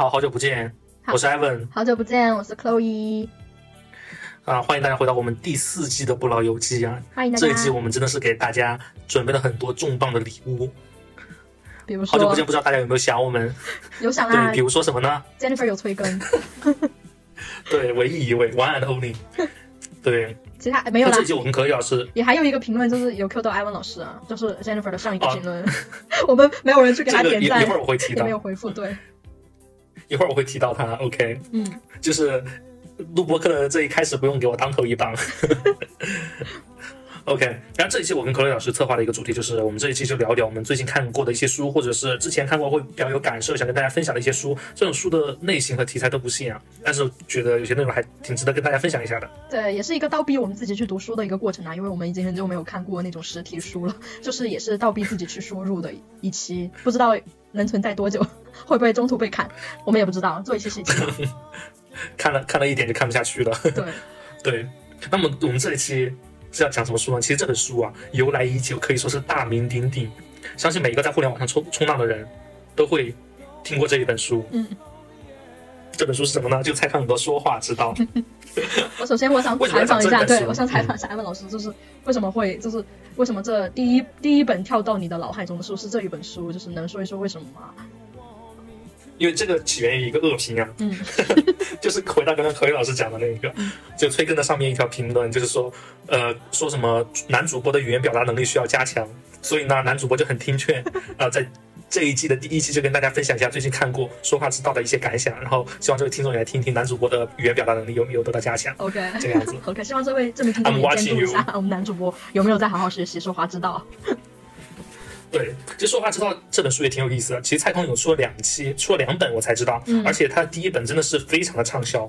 好，好久不见，我是 Evan 好久不见，我是 Chloe，啊，欢迎大家回到我们第四季的不老游记啊。欢迎大家。这一季我们真的是给大家准备了很多重磅的礼物，比如说好久不见，不知道大家有没有想我们？有想啊对，比如说什么呢？，Jennifer 有催更，对，唯一一位 One and Only。对，其他没有啦这一。季我跟可以老师也还有一个评论，就是有 Q 到艾文老师啊，就是 Jennifer 的上一个哦评论，我们没有人去给他点赞，一一会儿我会提到也没，有回复，对，一会儿我会提到他。OK，嗯，就是录播课的这一开始不用给我当头一棒。OK，然后这一期我跟可乐老师策划的一个主题就是，我们这一期就聊一聊我们最近看过的一些书，或者是之前看过会比较有感受，想跟大家分享的一些书。这种书的类型和题材都不限啊，但是觉得有些内容还挺值得跟大家分享一下的。对，也是一个倒逼我们自己去读书的一个过程啊，因为我们已经很久没有看过那种实体书了，就是也是倒逼自己去输入的一期，不知道能存在多久，会不会中途被砍，我们也不知道，做一期是一期，看了看了一点就看不下去了。对，对，那么我们这一期是要讲什么书呢？其实这本书啊，由来已久，可以说是大名鼎鼎，相信每一个在互联网上冲冲浪的人都会听过这一本书。嗯，这本书是什么呢？就蔡康永的《说话之道》。我首先我想采访一下，对我想采访一下艾文老师，就是为什么会，就是为什么这第一第一本跳到你的脑海中的书是这一本书，就是能说一说为什么吗？因为这个起源于一个恶评啊，嗯，就是回到刚刚何宇老师讲的那一个，就催更的上面一条评论，就是说，呃，说什么男主播的语言表达能力需要加强，所以呢，男主播就很听劝，啊、在这一季的第一期就跟大家分享一下最近看过《说话之道》的一些感想，然后希望这位听众也来听听男主播的语言表达能力有没有得到加强。OK，这个样子。OK，希望这位这名听众也监督一下我们男主播有没有在好好学习说话之道。对，其实《说话知道》这本书也挺有意思的。其实蔡康永出了两期，出了两本，我才知道，嗯而且他第一本真的是非常的畅销。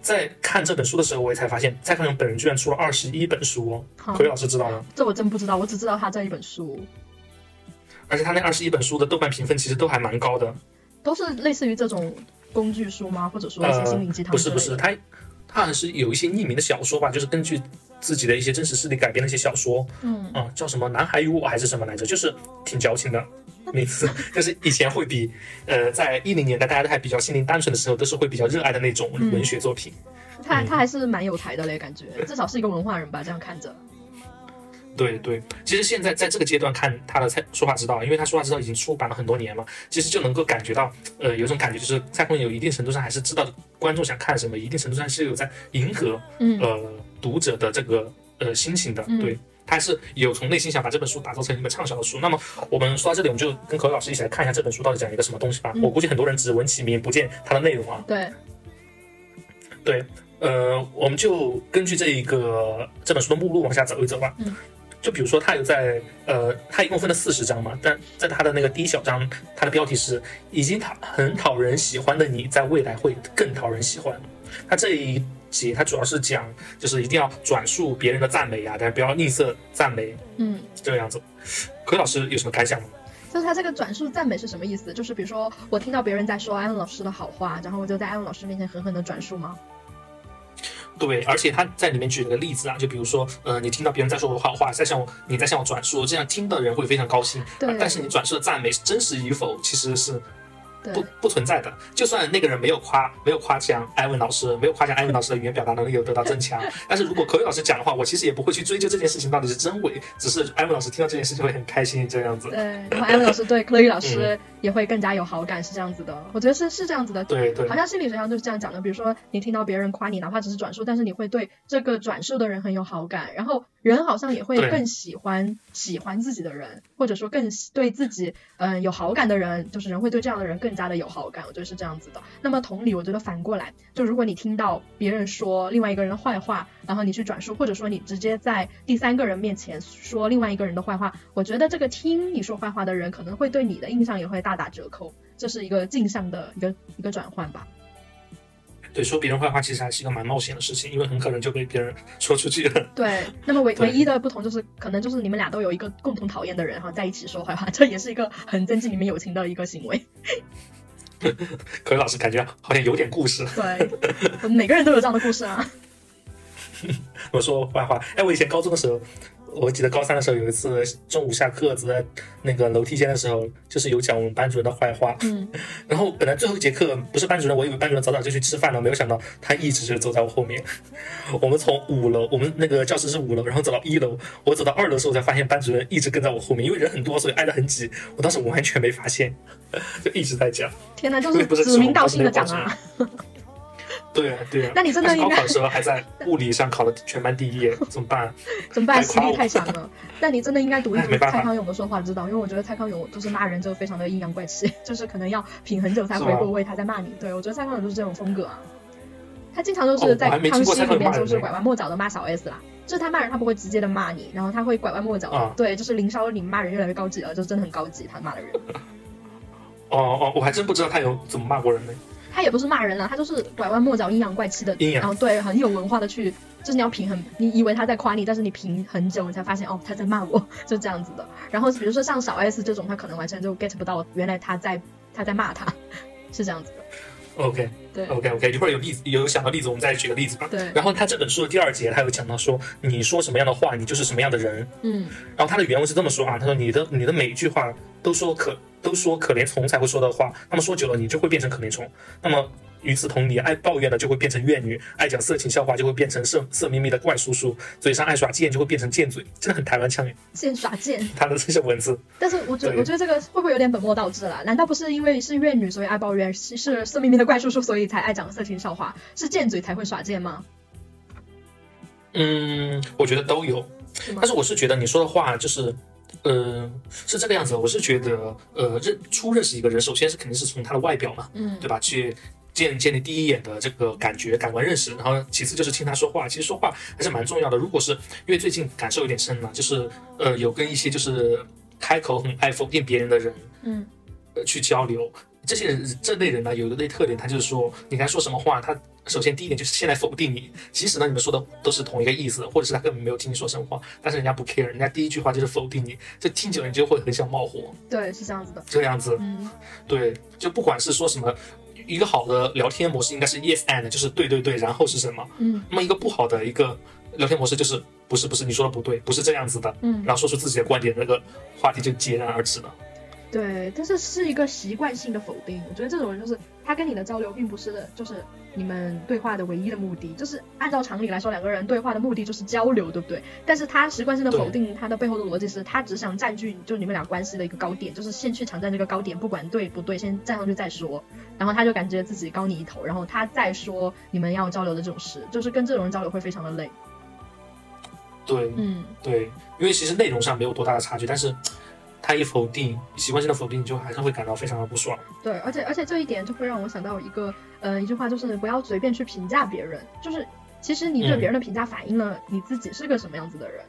在看这本书的时候，我也才发现蔡康永本人居然出了二十一本书哦。好奎老师知道吗？这我真不知道，我只知道他这一本书而且他那二十一本书的豆瓣评分其实都还蛮高的。都是类似于这种工具书吗？或者说一些心灵鸡汤不是不是，他他好像是有一些匿名的小说吧，就是根据自己的一些真实事例改编的一些小说，嗯，啊、叫什么《男孩与我》还是什么来着，就是挺矫情的 名字，但是以前会比呃在一零年代大家都还比较心灵单纯的时候，都是会比较热爱的那种嗯。文学作品。他他还是蛮有才的嘞，感觉。至少是一个文化人吧，这样看着。对对，其实现在在这个阶段看他的蔡说话之道，因为他说话之道已经出版了很多年嘛，其实就能够感觉到，呃，有一种感觉就是蔡康永有一定程度上还是知道观众想看什么，一定程度上是有在迎合嗯呃读者的这个呃心情的，嗯对。他是有从内心想把这本书打造成一本畅销的书。那么我们说到这里，我们就跟何老师一起来看一下这本书到底讲一个什么东西吧。嗯我估计很多人只闻其名，不见它的内容啊。对，对，呃，我们就根据这一个这本书的目录往下走一走吧。嗯，就比如说，他有在呃，他一共分了四十章嘛，但在他的那个第一小章，他的标题是“已经讨很讨人喜欢的你，在未来会更讨人喜欢”。他这一节他主要是讲，就是一定要转述别人的赞美呀、但是不要吝啬赞美嗯，这个样子。柯老师有什么感想吗？就是他这个转述赞美是什么意思？就是比如说我听到别人在说艾文老师的好话，然后我就在艾文老师面前狠狠的转述吗？对，而且他在里面举了个例子啊，就比如说，呃，你听到别人在说我的好话，在向我，你在向我转述，这样听的人会非常高兴。对但是你转述的赞美真实与否，其实是对不不存在的。就算那个人没有夸，没有夸奖艾文老师，没有夸奖艾文老师的语言表达能力有得到增强，但是如果口语老师讲的话，我其实也不会去追究这件事情到底是真伪，只是艾文老师听到这件事情会很开心这样子。对，然后艾文老师对口语老师也会更加有好感，是这样子的。我觉得是是这样子的。对对好像心理学上就是这样讲的。比如说，你听到别人夸你，哪怕只是转述，但是你会对这个转述的人很有好感，然后人好像也会更喜欢喜欢自己的人，或者说更喜对自己嗯、呃有好感的人，就是人会对这样的人更加的有好感。我觉得是这样子的。那么同理，我觉得反过来，就如果你听到别人说另外一个人的坏话，然后你去转述，或者说你直接在第三个人面前说另外一个人的坏话，我觉得这个听你说坏话的人可能会对你的印象也会大打折扣。这是一个镜像的一个一个转换吧。对，说别人坏话其实还是一个蛮冒险的事情，因为很可能就被别人说出去了。对，那么唯唯一的不同就是，可能就是你们俩都有一个共同讨厌的人，然后在一起说坏话，这也是一个很增进你们友情的一个行为。可是老师感觉好像有点故事。对，每个人都有这样的故事啊。我说坏话，哎，我以前高中的时候，我记得高三的时候有一次中午下课走在那个楼梯间的时候，就是有讲我们班主任的坏话。嗯，然后本来最后一节课不是班主任，我以为班主任早早就去吃饭了，没有想到他一直就走在我后面。我们从五楼，我们那个教室是五楼，然后走到一楼，我走到二楼的时候才发现班主任一直跟在我后面，因为人很多，所以挨得很挤。我当时完全没发现，就一直在讲。天哪，就是指名道姓的讲啊！对啊，对啊。那你真的应该高考的时候还在物理上考了全班第一，怎么办？怎么办？实力太强了。但你真的应该读一读蔡康永的说话之道，因为我觉得蔡康永就是骂人就非常的阴阳怪气，就是可能要品很久才回过味，他在骂你。对我觉得蔡康永就是这种风格啊。他经常就哦是在康熙里面就是拐弯抹角的骂小 S 啦，就是他骂人他不会直接的骂你，然后他会拐弯抹角的。啊对，就是林少你骂人越来越高级了，就真的很高级，他骂的人。哦哦，我还真不知道他有怎么骂过人呢。他也不是骂人啊，他就是拐弯抹角、阴阳怪气的，然后对很有文化的去，就是你要平衡，你以为他在夸你，但是你评很久，你才发现哦他在骂我，就这样子的。然后比如说像小 S 这种，他可能完全就 get 不到原来他在他在骂他，是这样子的。OK 对 OK OK，一会儿有例子有想到例子，我们再举个例子吧。对，然后他这本书的第二节，他有讲到说，你说什么样的话，你就是什么样的人。嗯然后他的原文是这么说啊，他说你的你的每一句话都说可都说可怜虫才会说的话，那么说久了你就会变成可怜虫。那么与此同理，爱抱怨的就会变成怨女，爱讲色情笑话就会变成色色眯眯的怪叔叔，嘴上爱耍贱就会变成贱嘴，真的很台湾腔耶。贱耍贱。他的这些文字，但是我觉得我觉得这个会不会有点本末倒置了？难道不是因为是怨女所以爱抱怨，是是色眯眯的怪叔叔所以才爱讲色情笑话，是贱嘴才会耍贱吗？嗯，我觉得都有。是但？是我是觉得你说的话就是，呃，是这个样子。我是觉得，呃，认初认识一个人，首先是肯定是从他的外表嘛，嗯对吧？去建建立第一眼的这个感觉、感官认识，然后其次就是听他说话。其实说话还是蛮重要的。如果是因为最近感受有点深了，就是呃，有跟一些就是开口很爱否定别人的人，嗯呃，去交流。这些人这类人呢，有一类特点，他就是说，你跟他说什么话，他首先第一点就是先来否定你。其实呢，你们说的都是同一个意思，或者是他根本没有听你说什么话，但是人家不 care，人家第一句话就是否定你，这听久了你就会很想冒火，对，是这样子的。这个样子。嗯对，就不管是说什么，一个好的聊天模式应该是 yes and，就是对对对，然后是什么？嗯那么一个不好的一个聊天模式就是不是不是你说的不对，不是这样子的，嗯，然后说出自己的观点，那个话题就戛然而止了。对，但是是一个习惯性的否定。我觉得这种人就是他跟你的交流并不是就是你们对话的唯一的目的，就是按照常理来说，两个人对话的目的就是交流，对不对？但是他习惯性的否定，他的背后的逻辑是他只想占据就你们俩关系的一个高点，就是先去抢占这个高点，不管对不对，先站上去再说。然后他就感觉自己高你一头，然后他再说你们要交流的这种事，就是跟这种人交流会非常的累。对，嗯，对，因为其实内容上没有多大的差距，但是他一否定，习惯性的否定，你就还是会感到非常的不爽。对，而且而且这一点就会让我想到一个呃一句话，就是不要随便去评价别人，就是其实你对嗯别人的评价反映了你自己是个什么样子的人，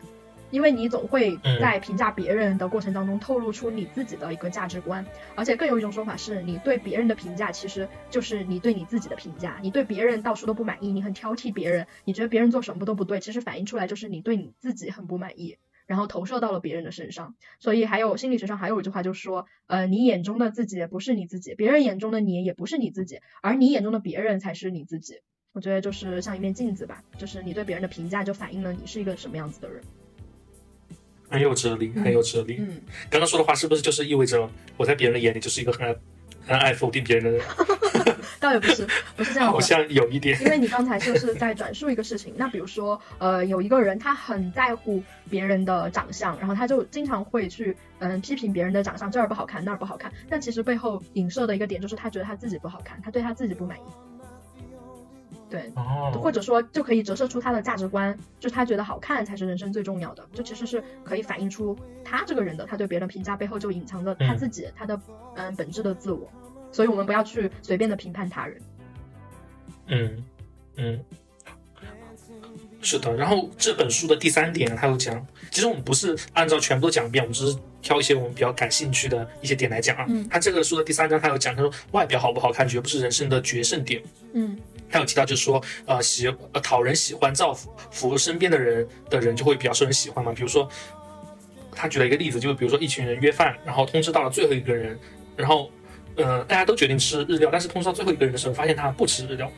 因为你总会嗯在评价别人的过程当中透露出你自己的一个价值观，而且更有一种说法是你对别人的评价其实就是你对你自己的评价，你对别人到处都不满意，你很挑剔别人，你觉得别人做什么都不对，其实反映出来就是你对你自己很不满意。然后投射到了别人的身上，所以还有心理学上还有一句话就是说，呃，你眼中的自己不是你自己，别人眼中的你也不是你自己，而你眼中的别人才是你自己。我觉得就是像一面镜子吧，就是你对别人的评价就反映了你是一个什么样子的人。很有哲理，很有哲理。嗯，刚刚说的话是不是就是意味着我在别人的眼里就是一个很爱、很爱否定别人的人？倒也不是，不是这样的。好像有一点。因为你刚才就是在转述一个事情，那比如说，呃，有一个人他很在乎别人的长相，然后他就经常会去嗯批评别人的长相，这儿不好看，那儿不好看。但其实背后影射的一个点就是他觉得他自己不好看，他对他自己不满意。对，哦，或者说就可以折射出他的价值观，就是他觉得好看才是人生最重要的，就其实是可以反映出他这个人的，他对别人的评价背后就隐藏着他自己、他的嗯本质的自我，所以我们不要去随便的评判他人。嗯嗯，是的。然后这本书的第三点，他有讲，其实我们不是按照全部都讲一遍，我们只是挑一些我们比较感兴趣的一些点来讲啊。嗯他这个书的第三章，他有讲，他说外表好不好看，绝不是人生的决胜点。嗯他有提到，就是说，呃，喜呃讨人喜欢、造福服身边的人的人，就会比较受人喜欢嘛。比如说，他举了一个例子，就是比如说一群人约饭，然后通知到了最后一个人，然后，呃，大家都决定吃日料，但是通知到最后一个人的时候，发现他不吃日料，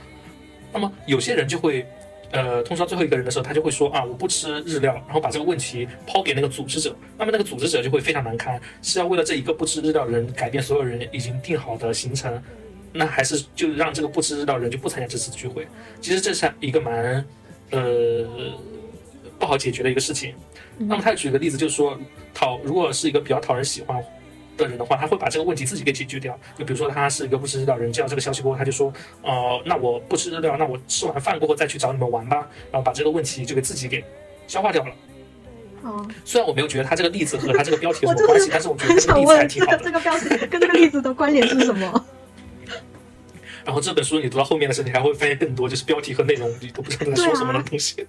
那么有些人就会呃，通知到最后一个人的时候，他就会说啊，我不吃日料，然后把这个问题抛给那个组织者，那么那个组织者就会非常难堪，是要为了这一个不吃日料的人改变所有人已经定好的行程，那还是就让这个不吃日料的人就不参加这次聚会？其实这是一个蛮呃不好解决的一个事情。那么他举个例子，就是说讨如果是一个比较讨人喜欢。的人的话，他会把这个问题自己给解决掉。就比如说，他是一个不吃日料人，接到这个消息过后，他就说，呃，那我不吃日料，那我吃完饭过后再去找你们玩吧，然后把这个问题就给自己给消化掉了。哦，虽然我没有觉得他这个例子和他这个标题有什么关系，但是我觉得这个例子还挺好的。这个标题跟这个例子的关联是什么？然后这本书你读到后面的时候，你还会发现更多，就是标题和内容你都不知道在说什么的东西。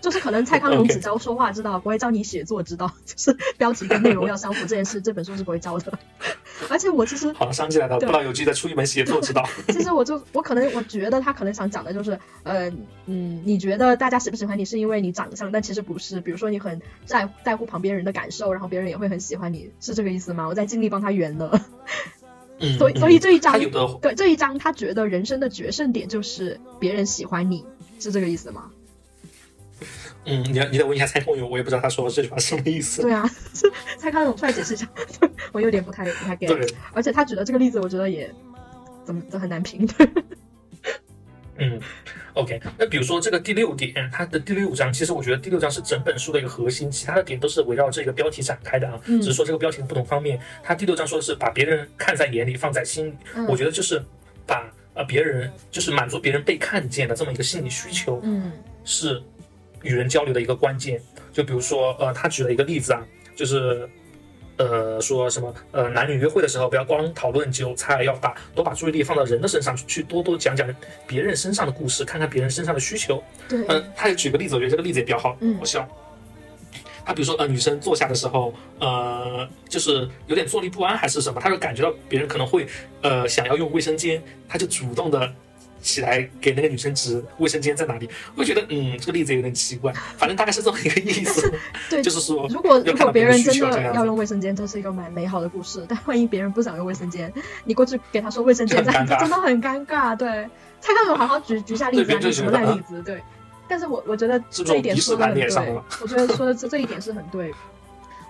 就是可能蔡康永 只教说话之道，不会教你写作之道。就是标题跟内容要相符这件事，这本书是不会教的。而且我其实好像想起来了，不老有机再出一门写作之道。其实我就我可能我觉得他可能想讲的就是，呃嗯，你觉得大家喜不喜欢你是因为你长相，但其实不是。比如说你很在在乎旁边人的感受，然后别人也会很喜欢你，是这个意思吗？我在尽力帮他圆了。所以，所以这一章对这一章，他觉得人生的决胜点就是别人喜欢你，是这个意思吗？嗯，你你得问一下蔡康永，我也不知道他说这句话什么意思。对啊，蔡康永出来解释一下，我有点不太不太 get。而且他举的这个例子，我觉得也怎么都很难评。嗯。OK，那比如说这个第六点，它的第六章，其实我觉得第六章是整本书的一个核心，其他的点都是围绕这个标题展开的啊，只是说这个标题的不同方面。它第六章说的是把别人看在眼里，放在心里，我觉得就是把呃别人就是满足别人被看见的这么一个心理需求，嗯，是与人交流的一个关键。就比如说呃，他举了一个例子啊，就是。呃，说什么？呃，男女约会的时候不要光讨论韭菜，要把多把注意力放到人的身上去，多多讲讲别人身上的故事，看看别人身上的需求。对，嗯，他也举个例子，我觉得这个例子也比较好，好笑。他比如说，呃，女生坐下的时候，呃，就是有点坐立不安还是什么，他就感觉到别人可能会，呃，想要用卫生间，他就主动的。起来给那个女生指卫生间在哪里，我觉得嗯这个例子有点奇怪，反正大概是这么一个意思。对，就是说，如果如果别人真的要用卫生间，这是一个蛮美好的故事。但万一别人不想用卫生间，你过去给他说卫生间在，真的很尴尬。对，蔡康永好好举举下例子啊，举什么烂例子？对，但是我我觉得这一点说的很对，我觉得说的这 这一点是很对。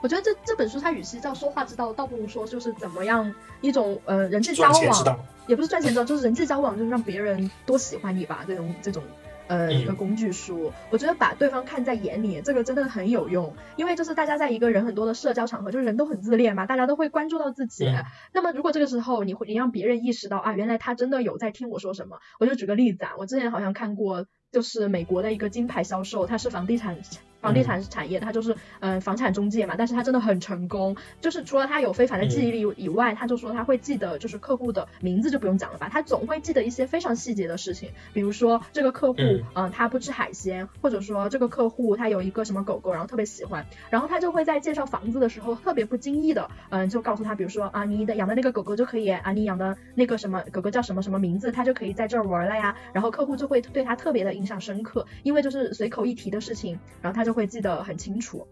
我觉得这这本书它与其叫说话之道，倒不如说就是怎么样一种呃人际交往，也不是赚钱之道，就是人际交往，就是让别人多喜欢你吧。这种这种呃一个工具书，我觉得把对方看在眼里，这个真的很有用。因为就是大家在一个人很多的社交场合，就是人都很自恋嘛，大家都会关注到自己。那么如果这个时候你会你让别人意识到啊，原来他真的有在听我说什么，我就举个例子啊，我之前好像看过，就是美国的一个金牌销售，他是房地产。房地产产业，他就是嗯房产中介嘛，但是他真的很成功，就是除了他有非凡的记忆力以外，他就说他会记得就是客户的名字就不用讲了吧，他总会记得一些非常细节的事情，比如说这个客户嗯。他不吃海鲜，或者说这个客户他有一个什么狗狗，然后特别喜欢，然后他就会在介绍房子的时候特别不经意的嗯就告诉他，比如说啊你的养的那个狗狗就可以啊你养的那个什么狗狗叫什么什么名字，他就可以在这儿玩了呀，然后客户就会对他特别的印象深刻，因为就是随口一提的事情，然后他就会记得很清。楚，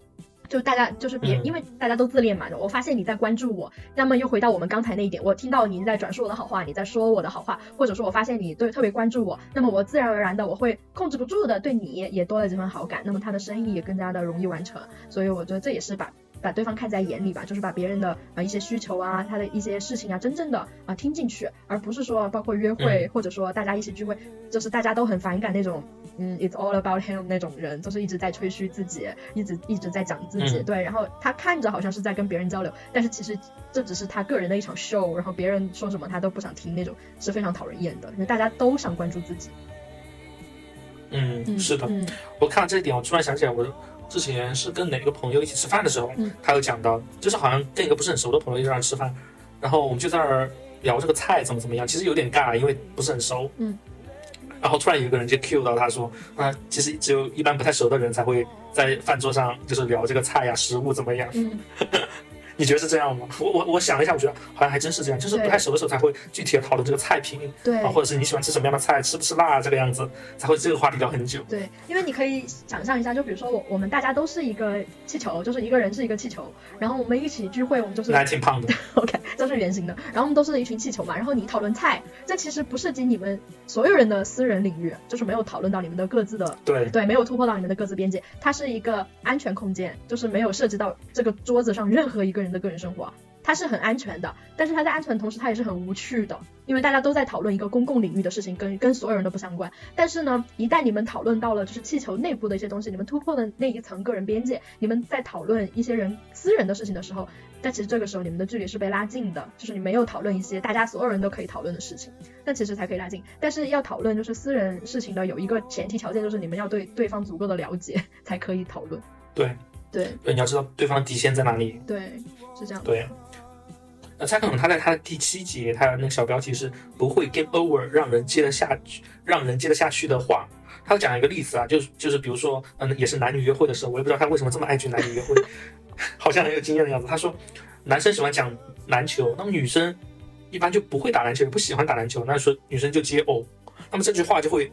就大家就是别，因为大家都自恋嘛。我发现你在关注我，那么又回到我们刚才那一点，我听到你在转述我的好话，你在说我的好话，或者说我发现你对特别关注我，那么我自然而然的我会控制不住的对你也多了几分好感，那么他的生意也更加的容易完成。所以我觉得这也是把。把对方看在眼里吧，就是把别人的啊一些需求啊，他的一些事情啊，真正的啊听进去，而不是说包括约会或者说大家一起聚会，就是大家都很反感那种，嗯，it's all about him 那种人，就是一直在吹嘘自己，一直一直在讲自己，对，然后他看着好像是在跟别人交流，但是其实这只是他个人的一场 show，然后别人说什么他都不想听那种，是非常讨人厌的，因为大家都想关注自己。嗯，是的，我看到这一点，我突然想起来，我。之前是跟哪个朋友一起吃饭的时候，他有讲到，就是好像跟一个不是很熟的朋友一在那吃饭，然后我们就在那儿聊这个菜怎么怎么样，其实有点尬，因为不是很熟。嗯。然后突然有一个人就 cue 到他说，啊，其实只有一般不太熟的人才会在饭桌上就是聊这个菜呀、食物怎么样。嗯。你觉得是这样吗？我我我想了一下，我觉得好像还真是这样，就是不太熟的时候才会具体的讨论这个菜品对。啊，或者是你喜欢吃什么样的菜，吃不吃辣这个样子，才会这个话题聊很久。对，因为你可以想象一下，就比如说我我们大家都是一个气球，就是一个人是一个气球，然后我们一起聚会，我们就是那还挺胖的，OK，这是圆形的，然后我们都是一群气球嘛，然后你讨论菜，这其实不涉及你们所有人的私人领域，就是没有讨论到你们的各自的对。对，没有突破到你们的各自边界，它是一个安全空间，就是没有涉及到这个桌子上任何一个人的个人生活，它是很安全的。但是它在安全的同时，它也是很无趣的，因为大家都在讨论一个公共领域的事情，跟跟所有人都不相关。但是呢，一旦你们讨论到了就是气球内部的一些东西，你们突破了那一层个人边界，你们在讨论一些人私人的事情的时候，但其实这个时候你们的距离是被拉近的，就是你没有讨论一些大家所有人都可以讨论的事情，那其实才可以拉近。但是要讨论就是私人事情的有一个前提条件，就是你们要对对方足够的了解才可以讨论。对对对，你要知道对方的底线在哪里。对，是这样。对，那蔡康永他在他的第七节，他的那个小标题是不会 game over，让人接得下去，让人接得下去的话。他讲一个例子啊，就是就是比如说，嗯，也是男女约会的时候，我也不知道他为什么这么爱去男女约会，好像很有经验的样子。他说，男生喜欢讲篮球，那么女生一般就不会打篮球，也不喜欢打篮球，那说女生就接哦，那么这句话就会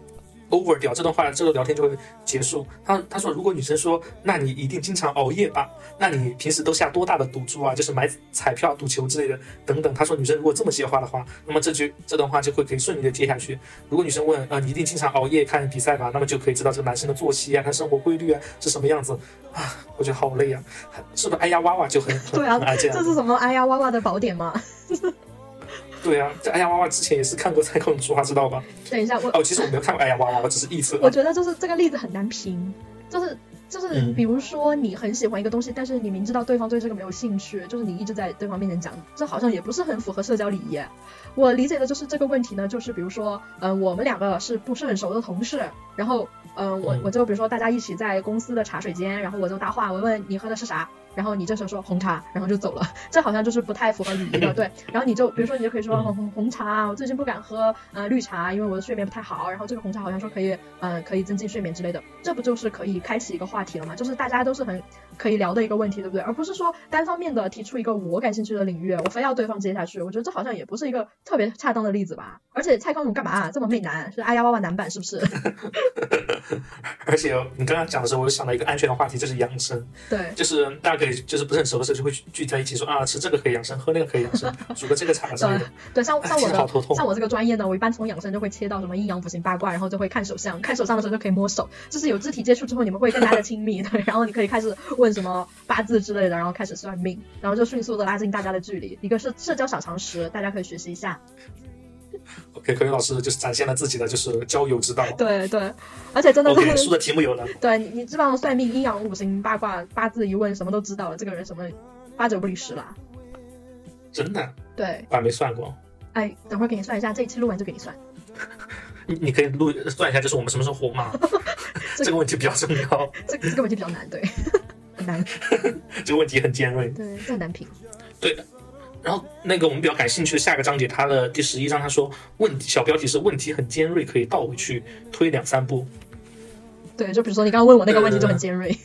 over 掉，这段话这个聊天就会结束。他他说，如果女生说，那你一定经常熬夜吧？那你平时都下多大的赌注啊？就是买彩票、赌球之类的等等。他说，女生如果这么接话的话，那么这句这段话就会可以顺利的接下去。如果女生问，呃，你一定经常熬夜看比赛吧？那么就可以知道这个男生的作息啊，他生活规律啊是什么样子啊？我觉得好累啊，是不是？哎呀哇哇就很很对啊这样这。是什么哎呀哇哇的宝典吗？对啊，这哎呀哇哇之前也是看过蔡康永说话，知道吧？等一下，我哦，其实我没有看过哎呀哇哇，我只是臆测啊。我觉得就是这个例子很难评，就是就是嗯比如说你很喜欢一个东西，但是你明知道对方对这个没有兴趣，就是你一直在对方面前讲，这好像也不是很符合社交礼仪。我理解的就是这个问题呢，就是比如说，嗯、我们两个是不是很熟的同事，然后，嗯、我嗯我就比如说大家一起在公司的茶水间，然后我就搭话，我问你喝的是啥，然后你这时候说红茶，然后就走了，这好像就是不太符合礼仪的，对。然后你就比如说你就可以说嗯红红红茶，我最近不敢喝呃绿茶，因为我的睡眠不太好，然后这个红茶好像说可以呃可以增进睡眠之类的，这不就是可以开启一个话题了吗？就是大家都是很可以聊的一个问题，对不对？而不是说单方面的提出一个我感兴趣的领域，我非要对方接下去，我觉得这好像也不是一个特别恰当的例子吧。而且蔡康永干嘛、这么媚男？是哎呀哇哇男版是不是？而且你刚刚讲的时候，我就想到一个安全的话题，就是养生。对。就是大家可以就是不是很熟的时候就会聚聚在一起说啊，吃这个可以养生，喝那个可以养生，煮个这个茶之类的。对，像像我的 像我这个专业呢，我一般从养生就会切到什么阴阳五行八卦，然后就会看手相，看手相的时候就可以摸手，就是有肢体接触之后，你们会更加的亲密，对，然后你可以开始问什么八字之类的，然后开始算命，然后就迅速的拉近大家的距离，一个是社交小常识，大家可以学习一下。OK，可宇老师就是展现了自己的就是交友之道。对对，而且真的 OK，是书的题目有了，对你你知道算命、阴阳五行八卦、八字一问，什么都知道了，这个人什么八九不离十了。真的，对，我还没算过。哎，等会儿给你算一下，这一期录完就给你算。你你可以录算一下，就是我们什么时候火吗？这这个问题比较重要，这这个问题比较难，对，很难，这个问题很尖锐。对，这很难评。对的。然后那个我们比较感兴趣的下个章节，它的第十一章，他说问题小标题是问题很尖锐，可以倒回去推两三步。对，就比如说你刚刚问我那个问题就很尖锐。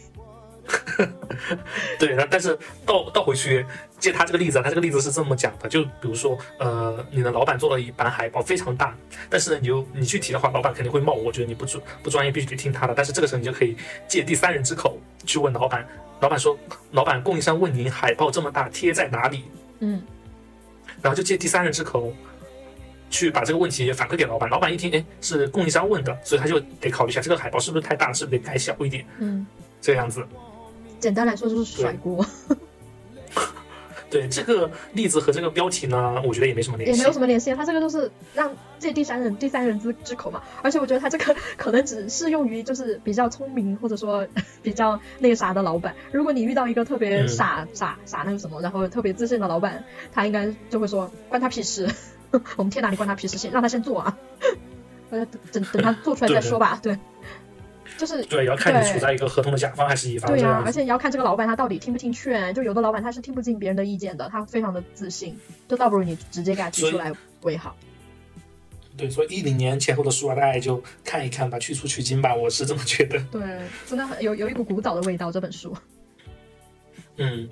对，然后但是倒倒回去借他这个例子啊，他这个例子是这么讲的，就比如说，呃，你的老板做了一版海报非常大，但是呢，你就你去提的话，老板肯定会冒，我觉得你不专不专业，必须得听他的。但是这个时候你就可以借第三人之口去问老板，老板说，老板供应商问您海报这么大贴在哪里，嗯，然后就借第三人之口。去把这个问题反馈给老板，老板一听，哎，是供应商问的，所以他就得考虑一下这个海报是不是太大，是不是得改小一点，嗯，这样子。简单来说就是甩锅，对这个例子和这个标题呢，我觉得也没什么联系。也没有什么联系。他这个就是让借第三人第三人之之口嘛，而且我觉得他这个可能只适用于就是比较聪明或者说 比较那个啥的老板。如果你遇到一个特别嗯傻、傻傻那个什么，然后特别自信的老板，他应该就会说关他屁事，我们天哪，你关他屁事，先让他先做啊，呃，等等他做出来再说吧。对，就是对，也要看你处在一个合同的甲方还是乙方对呀、这样子。而且你要看这个老板他到底听不听劝，就有的老板他是听不进别人的意见的，他非常的自信，就倒不如你直接给他提出来为好。对，所以一零年前后的书啊，大家就看一看吧，去粗取经吧，我是这么觉得。对，真的很有有一股古早的味道。这本书，嗯，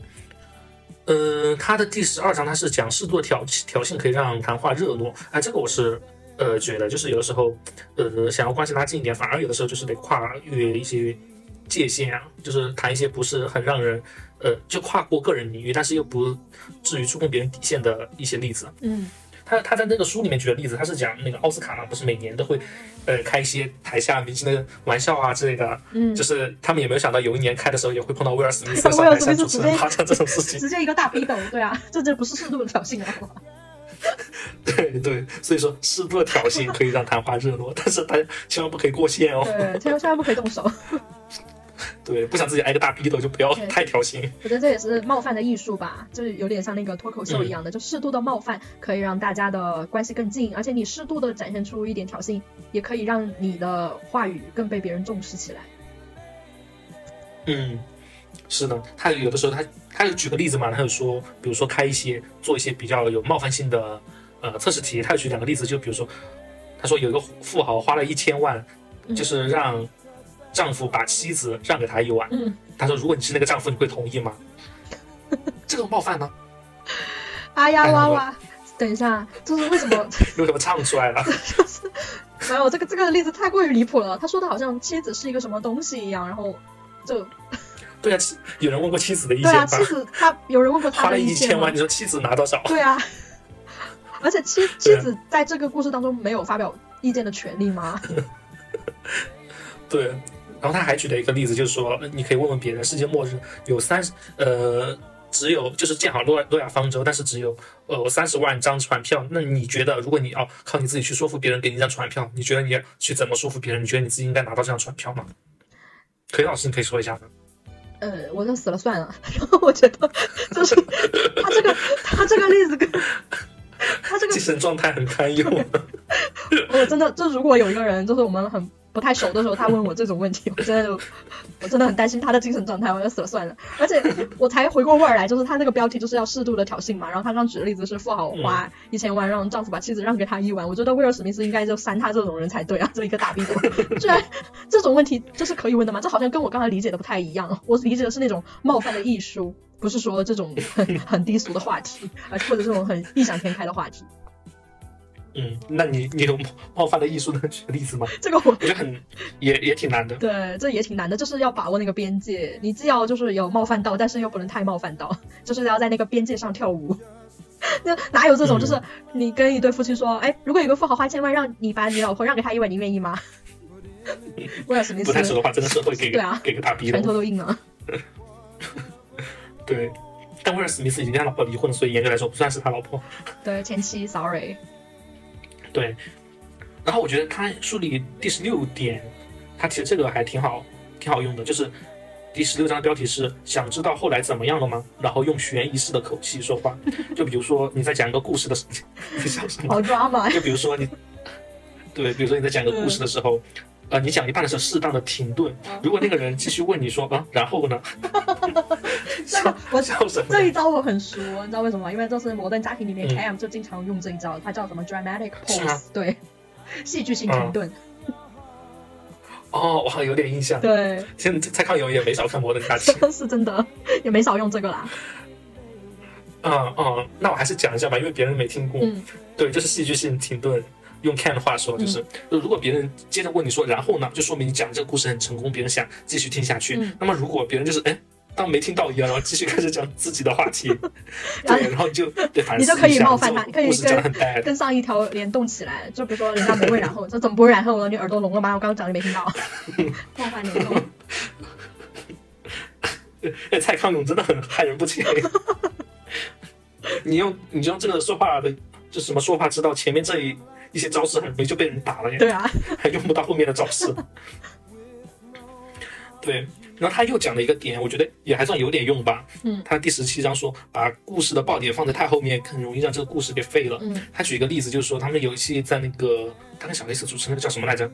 嗯，他的第十二章他是讲适度的挑挑衅可以让谈话热络，哎，这个我是呃觉得就是有的时候呃想要关系拉近一点，反而有的时候就是得跨越一些界限啊，就是谈一些不是很让人呃就跨过个人领域，但是又不至于触碰别人底线的一些例子。嗯他他在那个书里面举的例子，他是讲那个奥斯卡嘛，不是每年都会呃开一些台下明星的玩笑啊之类的，嗯，就是他们也没有想到有一年开的时候也会碰到威尔史密斯 上台向主持人夸奖这种事情。直接一个大逼斗，对啊，这这不是适度的挑衅啊。对对，所以说适度的挑衅可以让谈话热络，但是大家千万不可以过线哦。对，千万千万不可以动手。对，不想自己挨个大逼斗就不要太挑衅。我觉得这也是冒犯的艺术吧，就是有点像那个脱口秀一样的，就适度的冒犯可以让大家的关系更近，而且你适度的展现出一点挑衅，也可以让你的话语更被别人重视起来。嗯，是呢，他有的时候他他有举个例子嘛，他有说，比如说开一些做一些比较有冒犯性的呃测试题，他有举两个例子，就比如说他说有一个富豪花了一千万，嗯就是让丈夫把妻子让给他一晚，嗯，他说如果你是那个丈夫，你会同意吗？这个冒犯呢？哎呀哇哇！等一下，就是为什么 为什么唱出来了？没有这个这个例子太过于离谱了？他说的好像妻子是一个什么东西一样，然后就对啊，妻有人问过妻子的意见对啊，妻？子他有人问过他花了的意见吗一千万，你说妻子拿多少？对啊，而且妻妻子在这个故事当中没有发表意见的权利吗？对，然后他还举了一个例子，就是说，呃你可以问问别人，世界末日有三十呃，只有就是建好诺亚诺亚方舟，但是只有呃三十万张船票。那你觉得，如果你要靠你自己去说服别人给你一张船票，你觉得你要去怎么说服别人？你觉得你自己应该拿到这张船票吗？可以，老师，你可以说一下吗？呃，我就死了算了。然后我觉得就是他这个他这个例子跟他这个精神状态很堪忧。我真的，就如果有一个人，就是我们很不太熟的时候，他问我这种问题，我真的就，我真的很担心他的精神状态，我就死了算了。而且我才回过味儿来，就是他那个标题就是要适度的挑衅嘛，然后他刚举的例子是富豪花一千万让丈夫把妻子让给他一晚，我觉得威尔史密斯应该就删他这种人才对啊，这一个大逼斗。居然这种问题这是可以问的吗？这好像跟我刚才理解的不太一样，我理解的是那种冒犯的艺术。不是说这种很很低俗的话题，而或者这种很异想天开的话题，嗯，那你你有冒犯的艺术能举个例子吗？这个我我觉得很也也挺难的。对，这也挺难的，就是要把握那个边界。你既要就是有冒犯到，但是又不能太冒犯到，就是要在那个边界上跳舞。那哪有这种？嗯就是你跟一对夫妻说，哎，如果有个富豪花千万让你把你老婆让给他一晚，你愿意吗？威尔史密斯不太熟的话，真的是会给个、对啊给个大逼拳头。都硬了。对，但威尔史密斯已经跟他老婆离婚了，所以严格来说不算是他老婆。对，前妻，sorry。对，然后我觉得他书里第十六点，他其实这个还挺好，挺好用的，就是第十六章的标题是“想知道后来怎么样了吗？”然后用悬疑式的口气说话，就比如说你在讲一个故事的时，你想什么？好 drama 就比如说你，对，比如说你在讲一个故事的时候。呃，你讲一半的时候适当的停顿，如果那个人继续问你说啊，然后呢？这个我笑什么这一招我很熟，你知道为什么吗？因为这是《摩登家庭》里面嗯 Cam 就经常用这一招，它叫什么 dramatic pause，对，戏剧性停顿，哦，我好像有点印象。对，现在蔡康永也没少看《摩登家庭》。是真的，也没少用这个啦。嗯嗯，那我还是讲一下吧，因为别人没听过。嗯对，就是戏剧性停顿。用 Ken 的话说，就是、呃如果别人接着问你说，然后呢，就说明你讲这个故事很成功，别人想继续听下去。嗯那么如果别人就是哎当没听到一样，然后继续开始讲自己的话题，然后对，然后你就得反思你就可以冒犯他，你可以跟。跟上一条联动起来。就比如说人家没问然后，这怎么不会然后呢？你耳朵聋了吗？我刚刚讲你没听到，冒犯联动。哎，蔡康永真的很害人不浅。你用你就用这个说话的，就什么说话之道，前面这一一些招式很容易就被人打了呀。对啊，还用不到后面的招式。对，然后他又讲了一个点，我觉得也还算有点用吧。嗯他第十七章说，把故事的爆点放在太后面，很容易让这个故事给废了。嗯，他举一个例子，就是说他们有一期在那个他跟小 S 主持那个叫什么来着？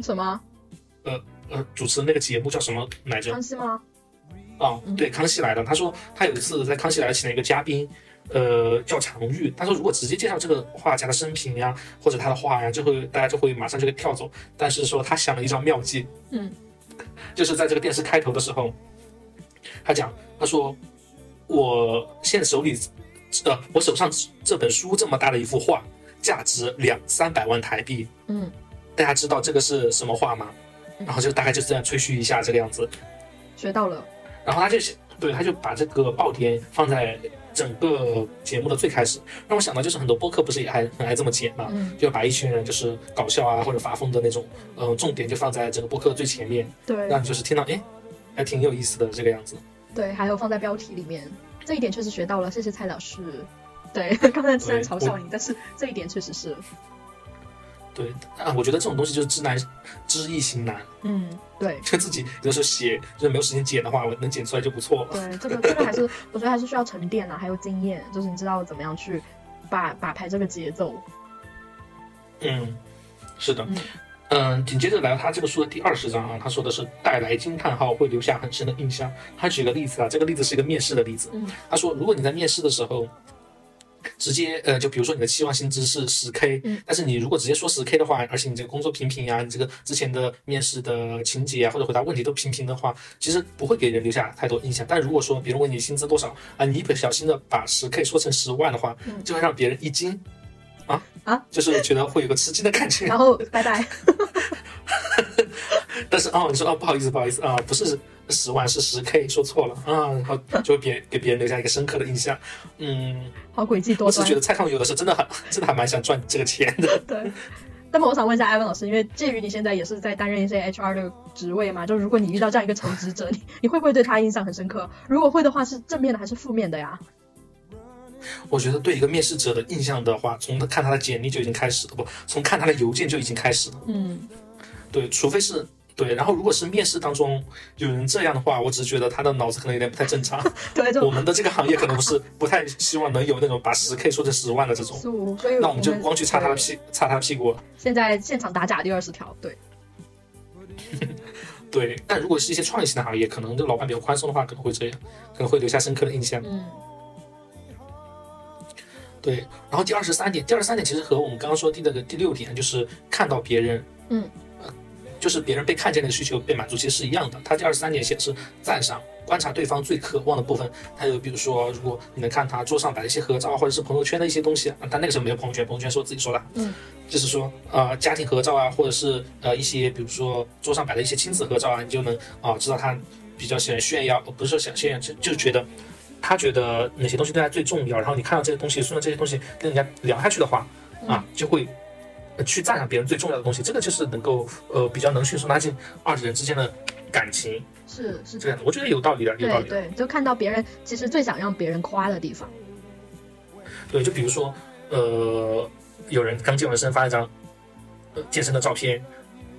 什么呃呃，主持的那个节目叫什么来着？康熙吗？啊，嗯对，康熙来了。他说他有一次在康熙来了请了一个嘉宾，呃，叫常玉。他说如果直接介绍这个画家的生平呀，或者他的画呀，就会大家就会马上就会跳走。但是说他想了一招妙计，嗯，就是在这个电视开头的时候，他讲他说，我现在手里，呃，我手上这本书这么大的一幅画，价值两三百万台币。嗯，大家知道这个是什么画吗？然后就大概就是这样吹嘘一下这个样子。学到了。然后他就对，他就把这个爆点放在整个节目的最开始，让我想到就是很多播客不是也还很爱这么剪嘛，嗯。就把一群人就是搞笑啊或者发疯的那种，嗯、重点就放在整个播客的最前面，对。让你就是听到哎，还挺有意思的这个样子。对，还有放在标题里面，这一点确实学到了，谢谢蔡老师。对，刚才虽然嘲笑你，但是这一点确实是，对啊，我觉得这种东西就是知难知易行难，嗯，对。就自己有的时候写就是没有时间剪的话，我能剪出来就不错了。对，这个这个还是我觉得还是需要沉淀啊，还有经验，就是你知道怎么样去把把拍这个节奏。嗯，是的嗯，嗯，紧接着来到他这个书的第二十章啊，他说的是带来惊叹号会留下很深的印象。他举个例子啊，这个例子是一个面试的例子。嗯他说，如果你在面试的时候，直接呃，就比如说你的期望薪资是十 k，嗯但是你如果直接说十 k 的话，而且你这个工作平平呀，你这个之前的面试的情节啊，或者回答问题都平平的话，其实不会给人留下太多印象。但如果说别人问你薪资多少啊，你一不小心的把十 k 说成十万的话，嗯就会让别人一惊。啊啊，就是觉得会有个吃惊的感觉。然后拜拜。但是哦，你说哦，不好意思，不好意思啊，不是十万，是十 K，说错了啊，然后就别给别人留下一个深刻的印象。嗯，好诡计多端我是觉。得蔡康永有的时候真的很真的还蛮想赚这个钱的。对。那么我想问一下艾文老师，因为介于你现在也是在担任一些 HR 的职位嘛，就如果你遇到这样一个求职者，你你会不会对他印象很深刻？如果会的话，是正面的还是负面的呀？我觉得对一个面试者的印象的话，从看他的简历就已经开始了，不，从看他的邮件就已经开始了。嗯，对，除非是对，然后如果是面试当中有人这样的话，我只是觉得他的脑子可能有点不太正常。对，我们的这个行业可能不是不太希望能有那种把十 K 说成十万的这种。素，所以那我们就光去擦他的屁，擦他的屁股。现在现场打假第二十条，对，对，但如果是一些创业型的行业，可能这老板比较宽松的话，可能会这样，可能会留下深刻的印象。嗯对，然后第二十三点，第二十三点其实和我们刚刚说的第那个第六点，就是看到别人，嗯呃，就是别人被看见的需求被满足，其实是一样的。他第二十三点写的是赞赏，观察对方最渴望的部分。还有比如说，如果你能看他桌上摆的一些合照，或者是朋友圈的一些东西，啊，他那个时候没有朋友圈，朋友圈是我自己说的，嗯，就是说，呃，家庭合照啊，或者是呃一些比如说桌上摆的一些亲子合照啊，你就能啊、知道他比较喜欢炫耀，呃不是说想炫耀，就就觉得他觉得哪些东西对他最重要，然后你看到这些东西，顺着这些东西跟人家聊下去的话，啊，就会呃去赞赏别人最重要的东西，这个就是能够呃比较能迅速拉近二人之间的感情，是是这样的，我觉得有道理的，有道理的。对对，就看到别人其实最想让别人夸的地方，对，就比如说，呃，有人刚健完身发一张呃健身的照片，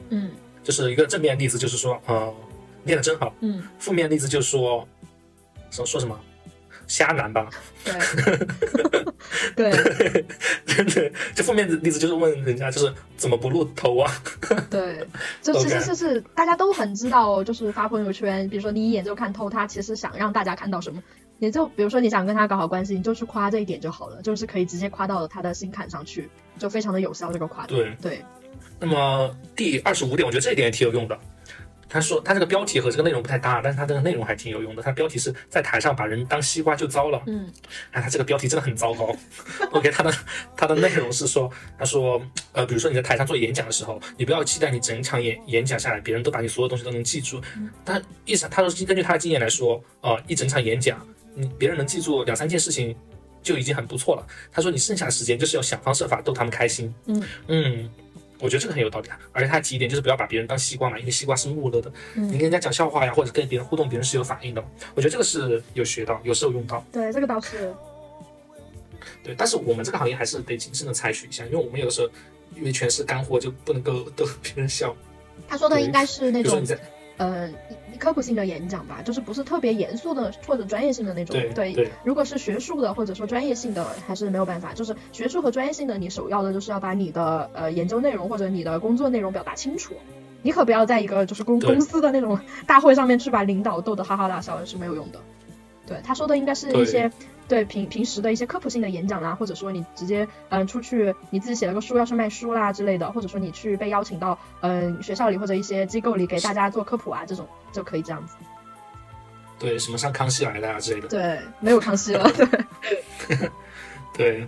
嗯。就是一个正面例子，就是说，呃，练得真好；嗯，负面例子就是说，说说什么瞎男吧，对 对真的，就负面的例子就是问人家就是怎么不露头啊？对，就其实就是大家都很知道，就是发朋友圈，比如说你一眼就看透他其实想让大家看到什么。也就比如说你想跟他搞好关系，你就去夸这一点就好了，就是可以直接夸到他的心坎上去，就非常的有效。这个夸，对。对，那么第二十五点，我觉得这一点也挺有用的。他说他这个标题和这个内容不太搭，但是他这个内容还挺有用的。他标题是在台上把人当西瓜就糟了。嗯哎，他这个标题真的很糟糕。OK，他的他的内容是说，他说，呃，比如说你在台上做演讲的时候，你不要期待你整场演演讲下来，别人都把你所有东西都能记住。但一场，他说根据他的经验来说，呃，一整场演讲，你别人能记住两三件事情就已经很不错了。他说你剩下的时间就是要想方设法逗他们开心。嗯嗯。我觉得这个很有道理啊，而且他提一点就是不要把别人当西瓜嘛，因为西瓜是木讷的，嗯你跟人家讲笑话呀，或者跟别人互动，别人是有反应的。我觉得这个是有学到，有时候用到。对，这个倒是，对，但是我们这个行业还是得谨慎的采取一下，因为我们有的时候因为全是干货，就不能够逗别人笑。他说的应该是那种呃科普性的演讲吧，就是不是特别严肃的或者专业性的那种。对对如果是学术的或者说专业性的，还是没有办法。就是学术和专业性的，你首要的就是要把你的呃研究内容或者你的工作内容表达清楚。你可不要在一个就是公公司的那种大会上面去把领导逗得哈哈大笑，是没有用的。对，他说的应该是一些对平平时的一些科普性的演讲啦，或者说你直接嗯、呃出去你自己写了个书要去卖书啦之类的，或者说你去被邀请到嗯、呃学校里或者一些机构里给大家做科普啊，这种就可以这样子。对，什么上康熙来的啊之类的。对，没有康熙了。对，对。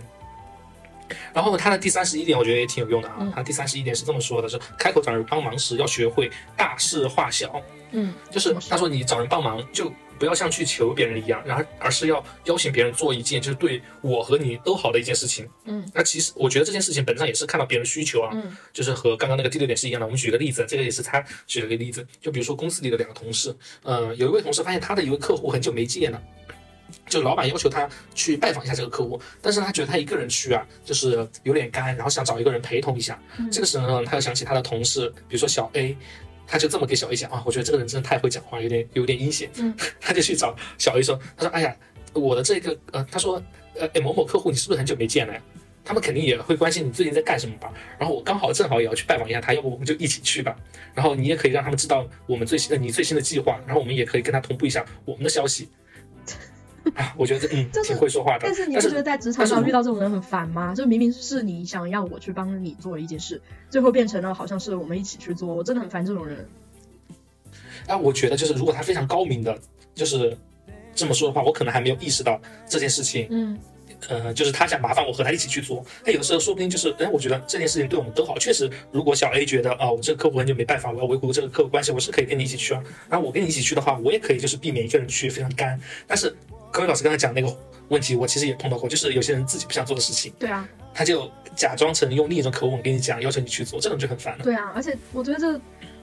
然后他的第三十一点，我觉得也挺有用的啊。嗯他第三十一点是这么说的：是开口找人帮忙时，要学会大事化小。嗯，就是他说你找人帮忙，就不要像去求别人一样，然后而是要邀请别人做一件就是对我和你都好的一件事情。嗯，那其实我觉得这件事情本质上也是看到别人需求啊，嗯就是和刚刚那个第六点是一样的。我们举个例子，这个也是他举了个例子，就比如说公司里的两个同事，呃，有一位同事发现他的一位客户很久没见了。就老板要求他去拜访一下这个客户，但是他觉得他一个人去啊，就是有点干，然后想找一个人陪同一下。嗯这个时候呢，他又想起他的同事，比如说小 A，他就这么给小 A 讲啊，我觉得这个人真的太会讲话，有点有点阴险。嗯，他就去找小 A 说，他说，哎呀，我的这个呃，他说，呃，哎某某客户你是不是很久没见了呀？他们肯定也会关心你最近在干什么吧。然后我刚好正好也要去拜访一下他，要不我们就一起去吧。然后你也可以让他们知道我们最新的你最新的计划，然后我们也可以跟他同步一下我们的消息。啊，我觉得嗯就是挺会说话的，但是你不觉得在职场上遇到这种人很烦吗？就明明是你想要我去帮你做一件事，最后变成了好像是我们一起去做，我真的很烦这种人。啊，我觉得就是如果他非常高明的，就是这么说的话，我可能还没有意识到这件事情，嗯呃，就是他想麻烦我和他一起去做。他有的时候说不定就是，哎，我觉得这件事情对我们都好。确实，如果小 A 觉得啊，我这个客户很久没办法，我要维护这个客户关系，我是可以跟你一起去啊。然后我跟你一起去的话，我也可以就是避免一个人去非常干。但是各位老师刚才讲那个问题，我其实也碰到过，就是有些人自己不想做的事情，对啊，他就假装成用另一种口吻跟你讲，要求你去做，这种就很烦了。对啊，而且我觉得这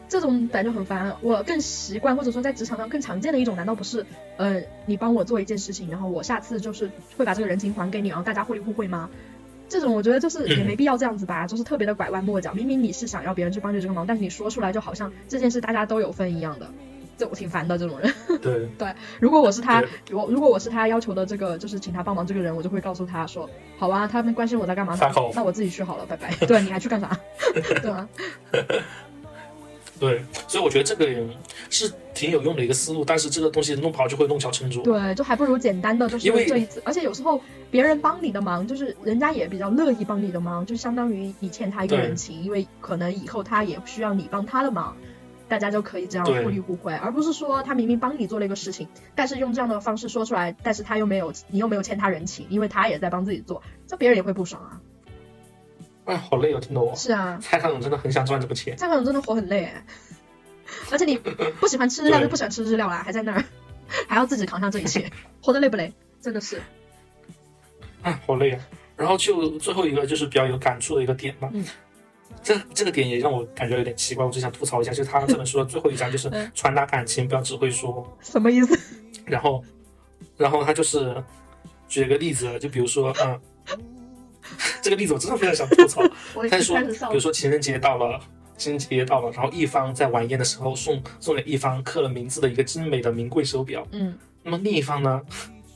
这种本来就很烦。我更习惯或者说在职场上更常见的一种，难道不是呃你帮我做一件事情，然后我下次就是会把这个人情还给你，然后大家互利互惠吗？这种我觉得就是也没必要这样子吧，就是特别的拐弯抹角。明明你是想要别人去帮你这个忙，但是你说出来就好像这件事大家都有份一样的，这我挺烦的这种人。对 对，如果我是他对，我如果我是他要求的这个就是请他帮忙这个人，我就会告诉他说，好啊，他们关心我在干嘛，那我自己去好了，拜拜。对，你还去干啥？对吧？对，所以我觉得这个是挺有用的一个思路，但是这个东西弄不好就会弄巧成拙。对，就还不如简单的就是因为这一次，而且有时候别人帮你的忙，就是人家也比较乐意帮你的忙，就相当于你欠他一个人情，因为可能以后他也需要你帮他的忙。大家就可以这样互利互惠，而不是说他明明帮你做了一个事情，但是用这样的方式说出来，但是他又没有，你又没有欠他人情，因为他也在帮自己做，这别人也会不爽啊。哎，好累哦，听得我。是啊，蔡康永真的很想赚这个钱。蔡康永真的活很累哎，而且你不喜欢吃日料就不喜欢吃日料啦，还在那儿，还要自己扛下这一切，活得累不累？真的是，哎，好累啊。然后就最后一个就是比较有感触的一个点嘛，嗯这这个点也让我感觉有点奇怪，我只想吐槽一下，就是他这本书的最后一章就是嗯传达感情，不要只会说。什么意思？然后，然后他就是举了个例子，就比如说，嗯，这个例子我真的非常想吐槽。我他就说，比如说情人节到了，情人节到了，然后一方在晚宴的时候送送给一方刻了名字的一个精美的名贵手表，嗯那么另一方呢，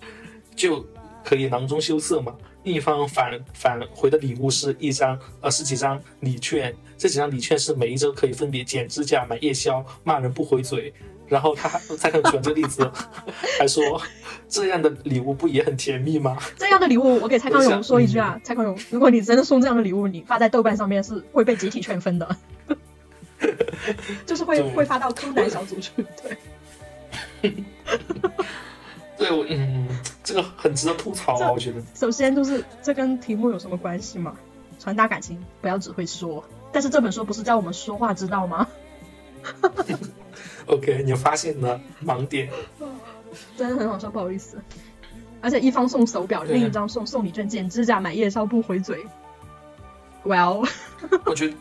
就可以囊中羞涩嘛。另一方返返回的礼物是一张呃十几张礼券，这几张礼券是每一周可以分别剪指甲、买夜宵、骂人不回嘴。然后他还蔡康永举了这个例子，还说这样的礼物不也很甜蜜吗？这样的礼物，我给蔡康永说一句啊，蔡康永，如果你真的送这样的礼物，你发在豆瓣上面是会被集体劝分的，就是会会发到坑男小组去。对，对，我嗯，这个很值得吐槽啊，我觉得。首先就是这跟题目有什么关系吗？传达感情，不要只会说。但是这本书不是教我们说话之道吗？OK，你发现了盲点，真的很好笑，不好意思。而且一方送手表，另一张送送礼券、剪指甲、买夜宵不回嘴。Well，我觉得。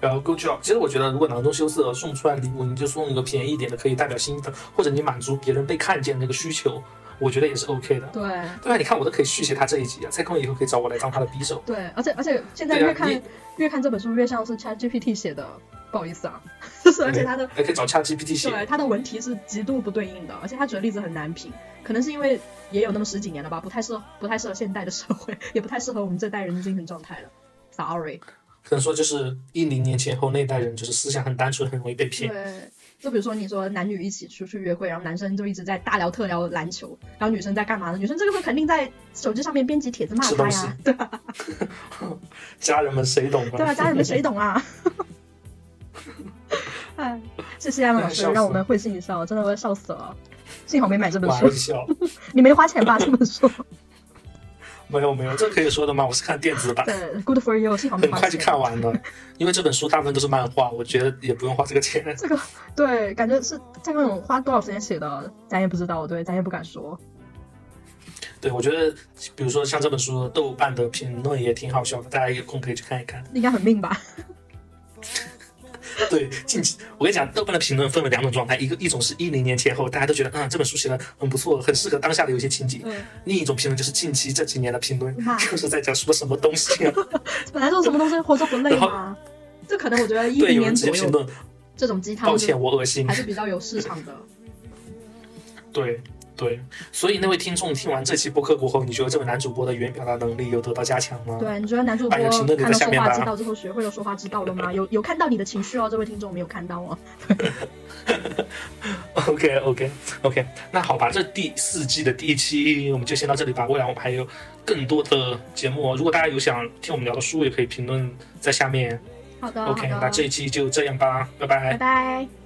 然后 good job。其实我觉得，如果囊中羞涩送不出来礼物，你就送一个便宜一点的，可以代表心意的，或者你满足别人被看见的那个需求，我觉得也是 OK 的。对对啊，你看我都可以续写他这一集啊，蔡康永以后可以找我来当他的匕首。对，而且而且现在越看、你越看这本书越像是 ChatGPT 写的，不好意思啊，就是而且他的还可以找 ChatGPT 写对他。的文题是极度不对应的，而且他举的例子很难评，可能是因为也有那么十几年了吧，不太适合不太适合现代的社会，也不太适合我们这代人的精神状态了。Sorry，可能说就是一零年前后那代人，就是思想很单纯，很容易被骗。对，就比如说你说男女一起出去约会，然后男生就一直在大聊特聊篮球，然后女生在干嘛呢？女生这个时候肯定在手机上面编辑帖子骂他呀，对吧？家人们谁懂啊？对吧？家人们谁懂啊？哎，谢谢亚龙老师让我们会心一笑，真的我要笑死了。幸好没买这本书，你没花钱吧？这本书？没有没有，这可以说的吗？我是看电子版，对，Good for you，幸好。很快就看完了，因为这本书大部分都是漫画，我觉得也不用花这个钱。这个对，感觉是在那种花多少时间写的，咱也不知道，对，咱也不敢说。对，我觉得，比如说像这本书，豆瓣的评论也挺好笑的，大家有空可以去看一看。应该很命吧？对，近期我跟你讲，豆瓣的评论分为两种状态，一个一种是一零年前后，大家都觉得嗯这本书写的很不错，很适合当下的有些情景；嗯，另一种评论就是近期这几年的评论，就是在讲说什么东西啊？本来说什么东西活着不累吗？这可能我觉得一对，零年左右评论，这种鸡汤抱歉，我恶心还。是比较有市场的。对对，所以那位听众听完这期播客过后，你觉得这位男主播的语言表达能力有得到加强吗？对，你觉得男主播看到下面吧说话之道之后学会了说话之道了吗？有有看到你的情绪哦，这位听众没有看到哦。OK OK OK，那好吧，这第四季的第一期我们就先到这里吧。未来我们还有更多的节目哦，如果大家有想听我们聊的书，也可以评论在下面。好的，OK，好的那这一期就这样吧，拜拜拜拜。